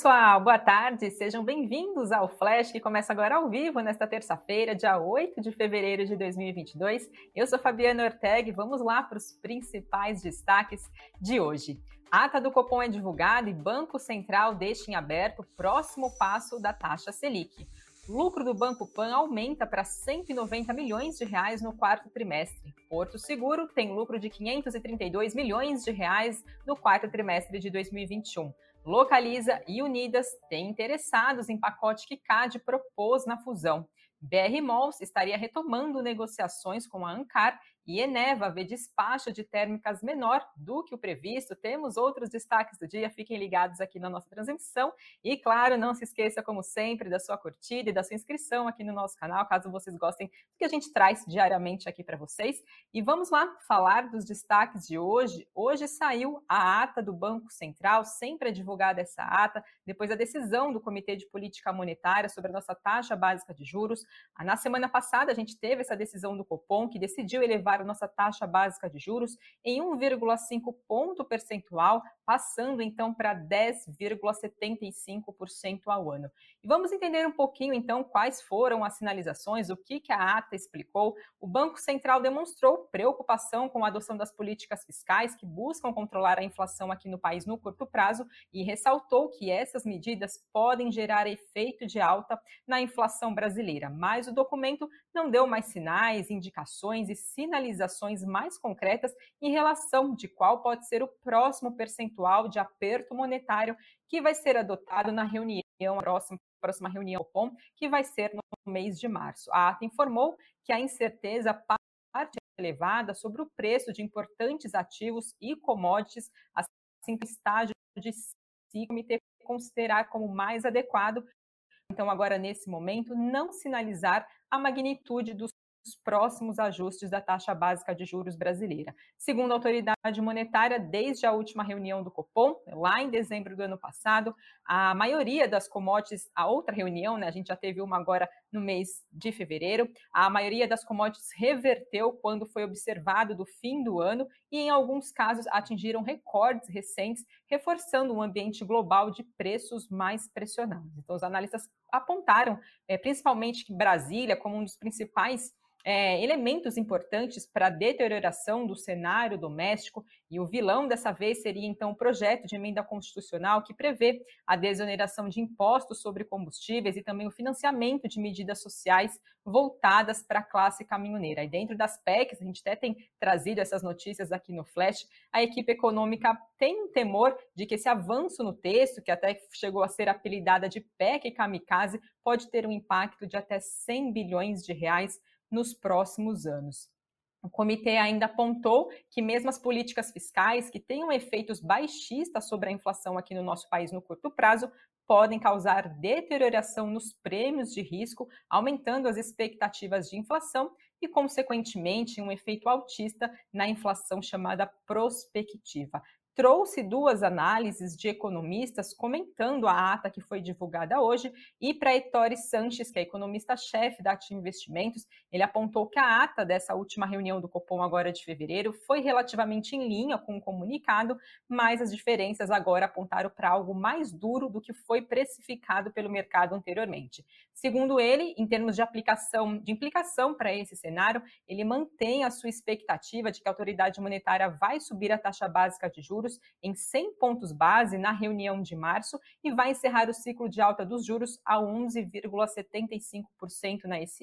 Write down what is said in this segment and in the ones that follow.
pessoal, boa tarde, sejam bem-vindos ao Flash que começa agora ao vivo nesta terça-feira, dia 8 de fevereiro de 2022. Eu sou Fabiana Ortega e vamos lá para os principais destaques de hoje. Ata do Copom é divulgada e Banco Central deixa em aberto o próximo passo da taxa Selic. Lucro do Banco Pan aumenta para 190 milhões de reais no quarto trimestre. Porto Seguro tem lucro de 532 milhões de reais no quarto trimestre de 2021. Localiza e Unidas têm interessados em pacote que CAD propôs na fusão. BR Malls estaria retomando negociações com a Ancar e Eneva vê despacho de térmicas menor do que o previsto. Temos outros destaques do dia, fiquem ligados aqui na nossa transmissão. E, claro, não se esqueça, como sempre, da sua curtida e da sua inscrição aqui no nosso canal, caso vocês gostem do que a gente traz diariamente aqui para vocês. E vamos lá falar dos destaques de hoje. Hoje saiu a ata do Banco Central, sempre é divulgada essa ata, depois da decisão do Comitê de Política Monetária sobre a nossa taxa básica de juros. Na semana passada, a gente teve essa decisão do Copom, que decidiu elevar nossa taxa básica de juros em 1,5 ponto percentual, passando então para 10,75% ao ano. E vamos entender um pouquinho então quais foram as sinalizações, o que, que a ata explicou. O Banco Central demonstrou preocupação com a adoção das políticas fiscais que buscam controlar a inflação aqui no país no curto prazo e ressaltou que essas medidas podem gerar efeito de alta na inflação brasileira. Mas o documento não deu mais sinais, indicações e sinalizações mais concretas em relação de qual pode ser o próximo percentual de aperto monetário que vai ser adotado na reunião, próxima, próxima reunião POM, que vai ser no mês de março. A ata informou que a incerteza parte elevada sobre o preço de importantes ativos e commodities, assim que o estágio de ter considerar como mais adequado então, agora, nesse momento, não sinalizar a magnitude dos próximos ajustes da taxa básica de juros brasileira. Segundo a autoridade monetária, desde a última reunião do Copom, lá em dezembro do ano passado, a maioria das commodities, a outra reunião, né, a gente já teve uma agora no mês de fevereiro, a maioria das commodities reverteu quando foi observado do fim do ano e, em alguns casos, atingiram recordes recentes, reforçando um ambiente global de preços mais pressionados. Então, os analistas apontaram, é, principalmente Brasília, como um dos principais é, elementos importantes para a deterioração do cenário doméstico, e o vilão dessa vez seria então o projeto de emenda constitucional que prevê a desoneração de impostos sobre combustíveis e também o financiamento de medidas sociais voltadas para a classe caminhoneira. E dentro das PECs, a gente até tem trazido essas notícias aqui no Flash, a equipe econômica tem um temor de que esse avanço no texto, que até chegou a ser apelidada de PEC kamikaze, pode ter um impacto de até 100 bilhões de reais nos próximos anos. O comitê ainda apontou que mesmo as políticas fiscais que tenham efeitos baixistas sobre a inflação aqui no nosso país no curto prazo podem causar deterioração nos prêmios de risco, aumentando as expectativas de inflação e, consequentemente, um efeito altista na inflação chamada prospectiva trouxe duas análises de economistas comentando a ata que foi divulgada hoje, e para Ettore Sanches, que é economista-chefe da Ativa Investimentos, ele apontou que a ata dessa última reunião do Copom agora de fevereiro foi relativamente em linha com o comunicado, mas as diferenças agora apontaram para algo mais duro do que foi precificado pelo mercado anteriormente. Segundo ele, em termos de aplicação, de implicação para esse cenário, ele mantém a sua expectativa de que a autoridade monetária vai subir a taxa básica de juros em 100 pontos base na reunião de março e vai encerrar o ciclo de alta dos juros a 11,75%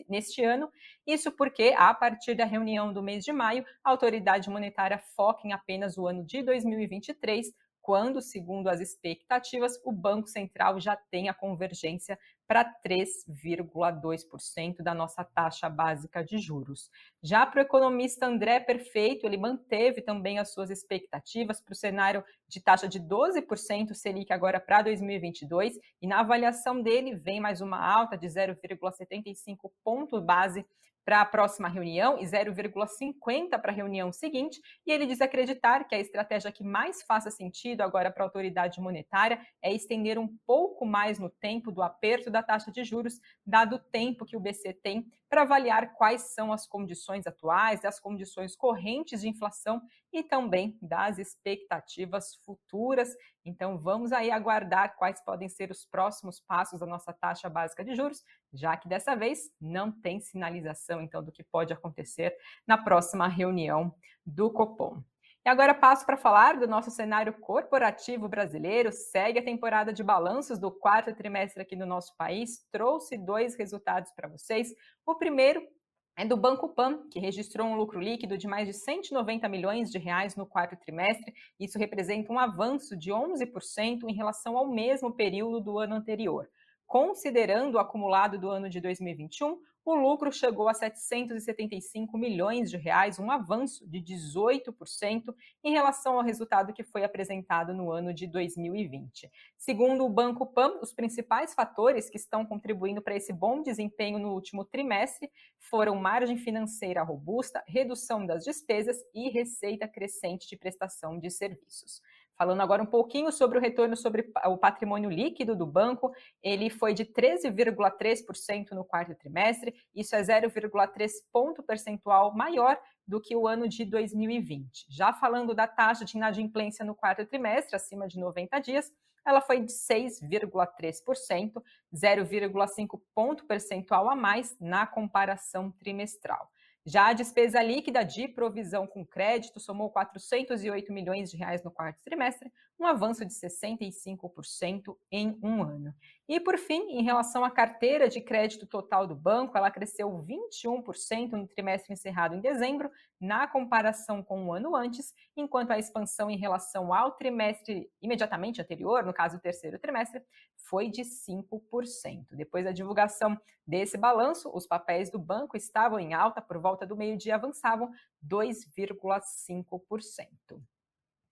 neste ano. Isso porque, a partir da reunião do mês de maio, a autoridade monetária foca em apenas o ano de 2023 quando, segundo as expectativas, o Banco Central já tem a convergência para 3,2% da nossa taxa básica de juros. Já para o economista André Perfeito, ele manteve também as suas expectativas para o cenário de taxa de 12% Selic agora para 2022, e na avaliação dele vem mais uma alta de 0,75 ponto base para a próxima reunião e 0,50 para a reunião seguinte, e ele diz acreditar que a estratégia que mais faça sentido agora para a autoridade monetária é estender um pouco mais no tempo do aperto da taxa de juros, dado o tempo que o BC tem para avaliar quais são as condições atuais, as condições correntes de inflação e também das expectativas futuras. Então, vamos aí aguardar quais podem ser os próximos passos da nossa taxa básica de juros, já que dessa vez não tem sinalização então do que pode acontecer na próxima reunião do Copom. E agora passo para falar do nosso cenário corporativo brasileiro. Segue a temporada de balanços do quarto trimestre aqui no nosso país. Trouxe dois resultados para vocês. O primeiro é do Banco Pan, que registrou um lucro líquido de mais de 190 milhões de reais no quarto trimestre. Isso representa um avanço de 11% em relação ao mesmo período do ano anterior. Considerando o acumulado do ano de 2021, o lucro chegou a 775 milhões de reais, um avanço de 18% em relação ao resultado que foi apresentado no ano de 2020. Segundo o Banco Pan, os principais fatores que estão contribuindo para esse bom desempenho no último trimestre foram margem financeira robusta, redução das despesas e receita crescente de prestação de serviços. Falando agora um pouquinho sobre o retorno sobre o patrimônio líquido do banco, ele foi de 13,3% no quarto trimestre, isso é 0,3 ponto percentual maior do que o ano de 2020. Já falando da taxa de inadimplência no quarto trimestre, acima de 90 dias, ela foi de 6,3%, 0,5 ponto percentual a mais na comparação trimestral. Já a despesa líquida de provisão com crédito somou 408 milhões de reais no quarto trimestre, um avanço de 65% em um ano. E, por fim, em relação à carteira de crédito total do banco, ela cresceu 21% no trimestre encerrado em dezembro, na comparação com o um ano antes, enquanto a expansão em relação ao trimestre imediatamente anterior, no caso o terceiro trimestre, foi de 5%. Depois da divulgação desse balanço, os papéis do banco estavam em alta, por volta do meio-dia avançavam 2,5%.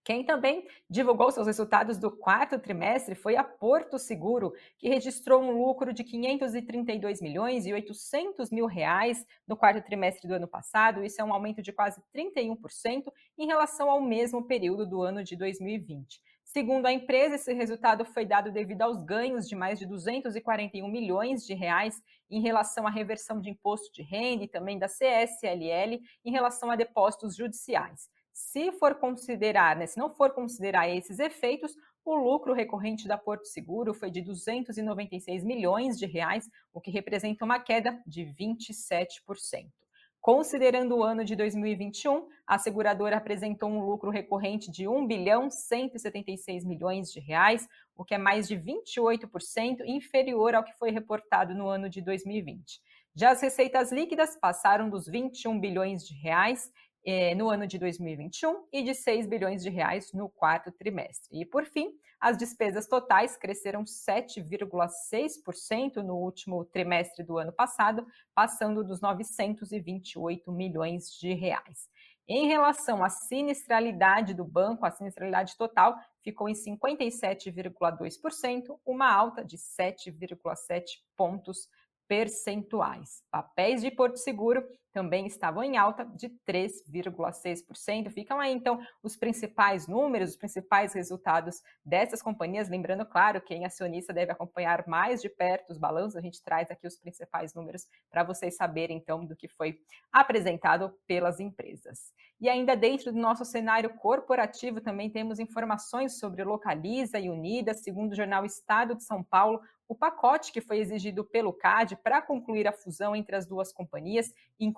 Quem também divulgou seus resultados do quarto trimestre foi a Porto Seguro, que registrou um lucro de 532 milhões e 800 mil reais no quarto trimestre do ano passado. Isso é um aumento de quase 31% em relação ao mesmo período do ano de 2020. Segundo a empresa, esse resultado foi dado devido aos ganhos de mais de 241 milhões de reais em relação à reversão de imposto de renda e também da CSLL em relação a depósitos judiciais. Se for considerar, né, se não for considerar esses efeitos, o lucro recorrente da Porto Seguro foi de 296 milhões de reais, o que representa uma queda de 27%. Considerando o ano de 2021, a seguradora apresentou um lucro recorrente de 1 bilhão 176 milhões de reais, o que é mais de 28% inferior ao que foi reportado no ano de 2020. Já as receitas líquidas passaram dos 21 bilhões de reais eh, no ano de 2021 e de 6 bilhões de reais no quarto trimestre. E, por fim, as despesas totais cresceram 7,6% no último trimestre do ano passado, passando dos 928 milhões de reais. Em relação à sinistralidade do banco, a sinistralidade total ficou em 57,2%, uma alta de 7,7 pontos percentuais. Papéis de Porto Seguro também estavam em alta de 3,6%. Ficam aí, então, os principais números, os principais resultados dessas companhias. Lembrando, claro, quem é acionista deve acompanhar mais de perto os balanços. A gente traz aqui os principais números para vocês saberem, então, do que foi apresentado pelas empresas. E ainda dentro do nosso cenário corporativo, também temos informações sobre Localiza e Unidas. Segundo o jornal Estado de São Paulo, o pacote que foi exigido pelo CAD para concluir a fusão entre as duas companhias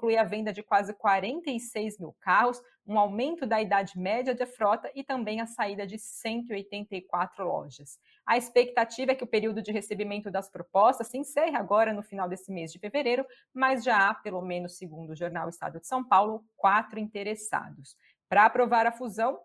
inclui a venda de quase 46 mil carros, um aumento da idade média de frota e também a saída de 184 lojas. A expectativa é que o período de recebimento das propostas se encerre agora no final desse mês de fevereiro, mas já há, pelo menos segundo o jornal Estado de São Paulo, quatro interessados. Para aprovar a fusão,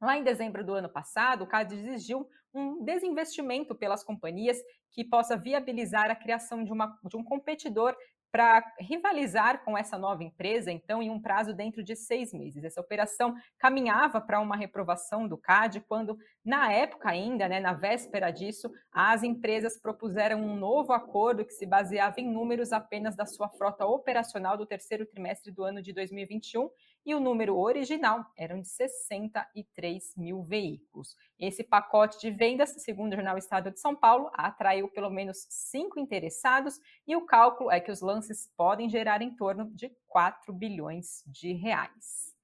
Lá em dezembro do ano passado, o CAD exigiu um desinvestimento pelas companhias que possa viabilizar a criação de, uma, de um competidor para rivalizar com essa nova empresa, então, em um prazo dentro de seis meses. Essa operação caminhava para uma reprovação do CAD, quando, na época ainda, né, na véspera disso, as empresas propuseram um novo acordo que se baseava em números apenas da sua frota operacional do terceiro trimestre do ano de 2021 e o número original eram de 63 mil veículos. Esse pacote de vendas, segundo o jornal Estado de São Paulo, atraiu pelo menos cinco interessados e o cálculo é que os lances podem gerar em torno de 4 bilhões de reais.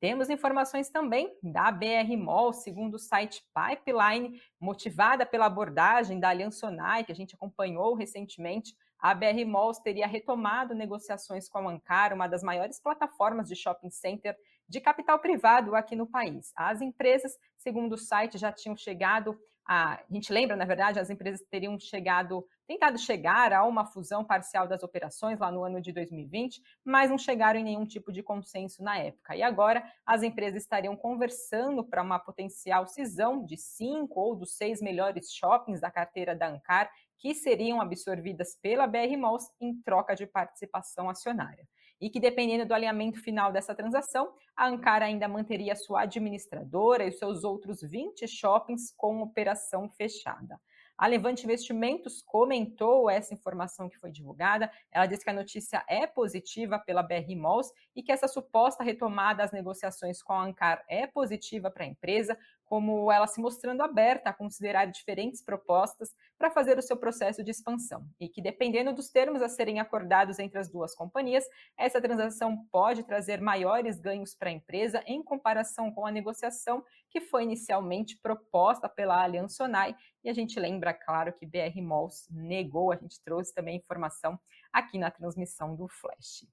Temos informações também da BR Mall, segundo o site Pipeline, motivada pela abordagem da Aliança Sonai, que a gente acompanhou recentemente. A BR Malls teria retomado negociações com a Ankara, uma das maiores plataformas de shopping center de capital privado aqui no país. As empresas, segundo o site, já tinham chegado a, a gente lembra, na verdade, as empresas teriam chegado tentado chegar a uma fusão parcial das operações lá no ano de 2020, mas não chegaram em nenhum tipo de consenso na época. E agora as empresas estariam conversando para uma potencial cisão de cinco ou dos seis melhores shoppings da carteira da Ancar, que seriam absorvidas pela BR Malls em troca de participação acionária e que, dependendo do alinhamento final dessa transação, a Ankara ainda manteria sua administradora e seus outros 20 shoppings com operação fechada. A Levante Investimentos comentou essa informação que foi divulgada. Ela disse que a notícia é positiva pela BR Malls e que essa suposta retomada das negociações com a Ancar é positiva para a empresa, como ela se mostrando aberta a considerar diferentes propostas para fazer o seu processo de expansão, e que, dependendo dos termos a serem acordados entre as duas companhias, essa transação pode trazer maiores ganhos para a empresa em comparação com a negociação que foi inicialmente proposta pela Aliança Sonai. E a gente lembra, claro, que BR Malls negou, a gente trouxe também informação aqui na transmissão do Flash.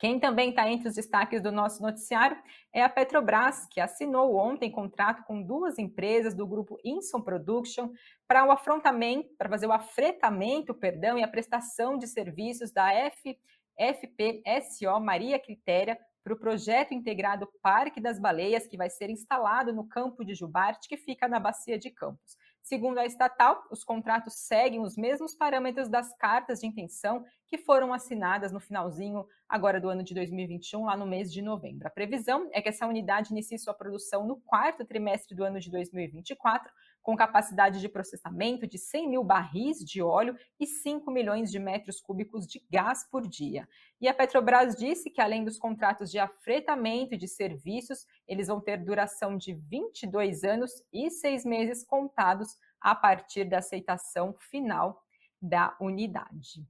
Quem também está entre os destaques do nosso noticiário é a Petrobras, que assinou ontem contrato com duas empresas do grupo Inson Production para o afrontamento, para fazer o afretamento, perdão, e a prestação de serviços da F, FPSO Maria Critéria para o projeto integrado Parque das Baleias, que vai ser instalado no campo de Jubarte, que fica na Bacia de Campos. Segundo a estatal, os contratos seguem os mesmos parâmetros das cartas de intenção que foram assinadas no finalzinho agora do ano de 2021, lá no mês de novembro. A previsão é que essa unidade inicie sua produção no quarto trimestre do ano de 2024, com capacidade de processamento de 100 mil barris de óleo e 5 milhões de metros cúbicos de gás por dia. E a Petrobras disse que, além dos contratos de afretamento e de serviços, eles vão ter duração de 22 anos e seis meses contados a partir da aceitação final da unidade.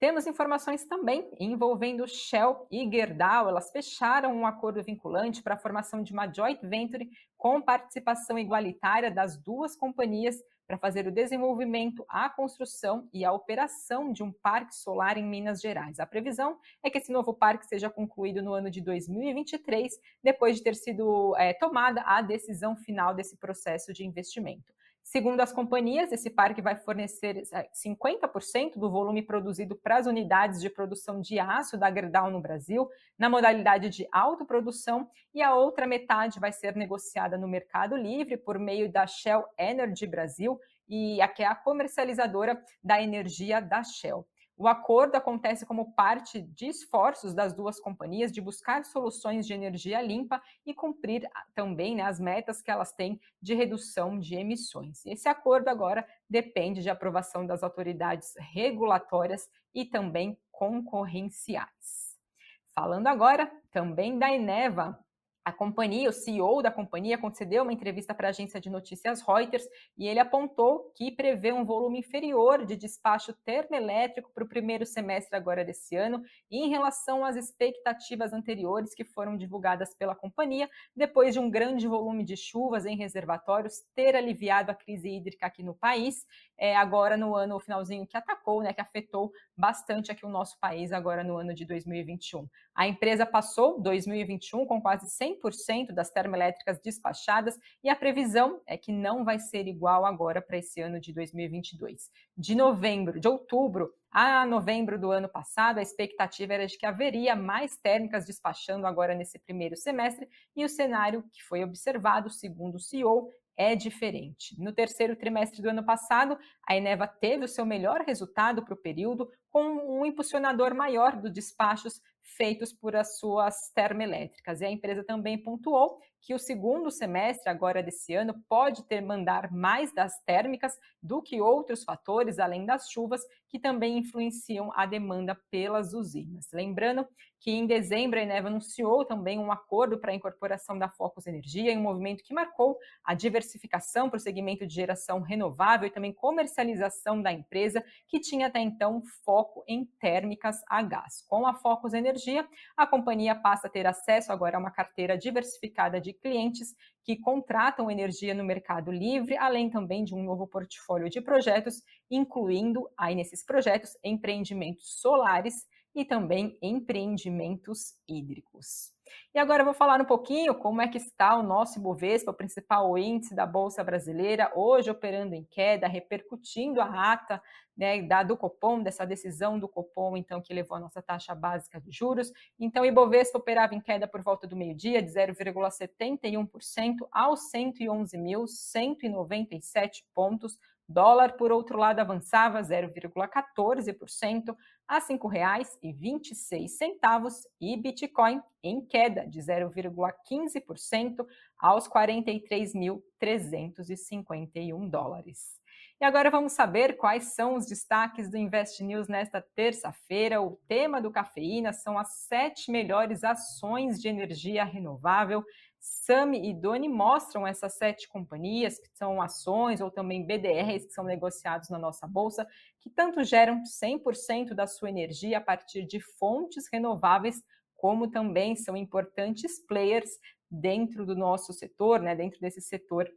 Temos informações também envolvendo Shell e Gerdau. Elas fecharam um acordo vinculante para a formação de uma joint venture com participação igualitária das duas companhias para fazer o desenvolvimento, a construção e a operação de um parque solar em Minas Gerais. A previsão é que esse novo parque seja concluído no ano de 2023, depois de ter sido é, tomada a decisão final desse processo de investimento. Segundo as companhias, esse parque vai fornecer 50% é, do volume produzido para as unidades de produção de aço da Gerdau no Brasil, na modalidade de autoprodução, e a outra metade vai ser negociada no mercado livre por meio da Shell Energy Brasil, e aqui é a comercializadora da energia da Shell. O acordo acontece como parte de esforços das duas companhias de buscar soluções de energia limpa e cumprir ah, também né, as metas que elas têm de redução de emissões. Esse acordo agora depende de aprovação das autoridades regulatórias e também concorrenciais. Falando agora também da Eneva, a companhia, o CEO da companhia, concedeu uma entrevista para a agência de notícias Reuters e ele apontou que prevê um volume inferior de despacho termoelétrico para o primeiro semestre agora desse ano, em relação às expectativas anteriores que foram divulgadas pela companhia, depois de um grande volume de chuvas em reservatórios ter aliviado a crise hídrica aqui no país, é, agora no ano finalzinho que atacou, né, que afetou bastante aqui o nosso país agora no ano de 2021. A empresa passou 2021 com quase 100% das termoelétricas despachadas e a previsão é que não vai ser igual agora para esse ano de 2022. De novembro, de outubro a novembro do ano passado, a expectativa era de que haveria mais térmicas despachando agora nesse primeiro semestre, e o cenário que foi observado, segundo o CEO, é diferente. No terceiro trimestre do ano passado, a Eneva teve o seu melhor resultado para o período, com um impulsionador maior dos despachos feitos por as suas termoelétricas. E a empresa também pontuou que o segundo semestre agora desse ano pode ter mandar mais das térmicas do que outros fatores, além das chuvas, que também influenciam a demanda pelas usinas. Lembrando que em dezembro a Eneva anunciou também um acordo para a incorporação da Focus Energia, em um movimento que marcou a diversificação para o segmento de geração renovável e também comercialização da empresa, que tinha até então foco em térmicas a gás. Com a Focus Energia, a companhia passa a ter acesso agora a uma carteira diversificada de clientes que contratam energia no mercado livre, além também de um novo portfólio de projetos, incluindo aí nesses projetos empreendimentos solares e também empreendimentos hídricos. E agora eu vou falar um pouquinho como é que está o nosso Ibovespa, o principal índice da Bolsa Brasileira, hoje operando em queda, repercutindo a ata né, da, do Copom, dessa decisão do Copom, então, que levou a nossa taxa básica de juros. Então, o Ibovespa operava em queda por volta do meio-dia, de 0,71% aos 111.197 pontos, Dólar, por outro lado, avançava 0,14% a R$ 5,26 e Bitcoin em queda de 0,15% aos 43.351 dólares. E agora vamos saber quais são os destaques do Invest News nesta terça-feira. O tema do Cafeína são as sete melhores ações de energia renovável Sami e Doni mostram essas sete companhias, que são ações ou também BDRs que são negociados na nossa bolsa, que tanto geram 100% da sua energia a partir de fontes renováveis, como também são importantes players dentro do nosso setor, né, dentro desse setor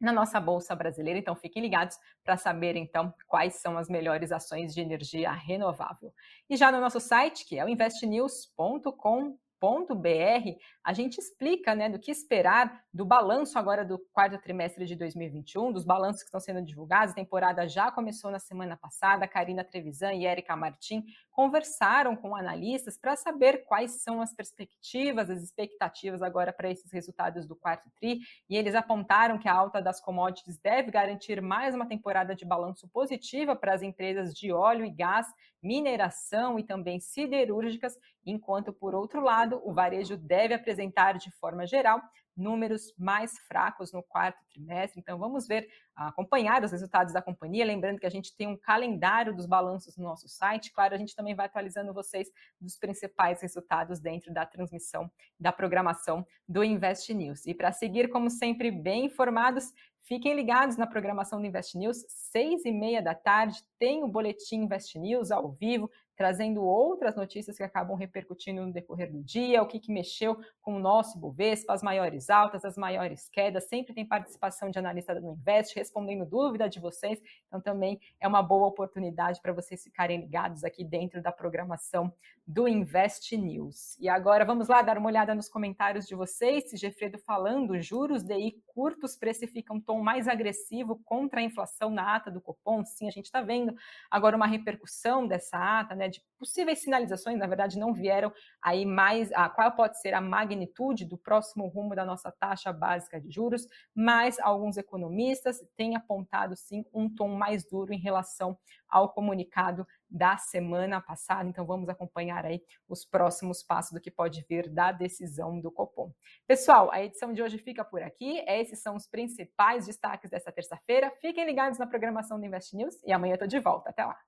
na nossa bolsa brasileira. Então fiquem ligados para saber então quais são as melhores ações de energia renovável. E já no nosso site, que é o investnews.com br a gente explica né, do que esperar do balanço agora do quarto trimestre de 2021, dos balanços que estão sendo divulgados. A temporada já começou na semana passada. Karina Trevisan e Erika Martin conversaram com analistas para saber quais são as perspectivas, as expectativas agora para esses resultados do quarto TRI. E eles apontaram que a alta das commodities deve garantir mais uma temporada de balanço positiva para as empresas de óleo e gás, mineração e também siderúrgicas, enquanto, por outro lado, o varejo deve apresentar, de forma geral, números mais fracos no quarto trimestre. Então, vamos ver, acompanhar os resultados da companhia. Lembrando que a gente tem um calendário dos balanços no nosso site. Claro, a gente também vai atualizando vocês dos principais resultados dentro da transmissão, da programação do Invest News. E para seguir, como sempre, bem informados, Fiquem ligados na programação do Invest News, seis e meia da tarde, tem o Boletim Invest News ao vivo, trazendo outras notícias que acabam repercutindo no decorrer do dia, o que, que mexeu com o nosso Ibovespa, as maiores altas, as maiores quedas, sempre tem participação de analista do Invest, respondendo dúvida de vocês, então também é uma boa oportunidade para vocês ficarem ligados aqui dentro da programação do Invest News. E agora vamos lá dar uma olhada nos comentários de vocês, se Gefredo falando, juros DI curtos precificam um tom mais agressivo contra a inflação na ata do Copom, sim, a gente está vendo agora uma repercussão dessa ata, né, de possíveis sinalizações, na verdade não vieram aí mais, a qual pode ser a magnitude do próximo rumo da nossa taxa básica de juros, mas alguns economistas têm apontado sim um tom mais duro em relação ao comunicado da semana passada. Então vamos acompanhar aí os próximos passos do que pode vir da decisão do Copom. Pessoal, a edição de hoje fica por aqui. Esses são os principais destaques dessa terça-feira. Fiquem ligados na programação do Invest News e amanhã eu tô de volta. Até lá.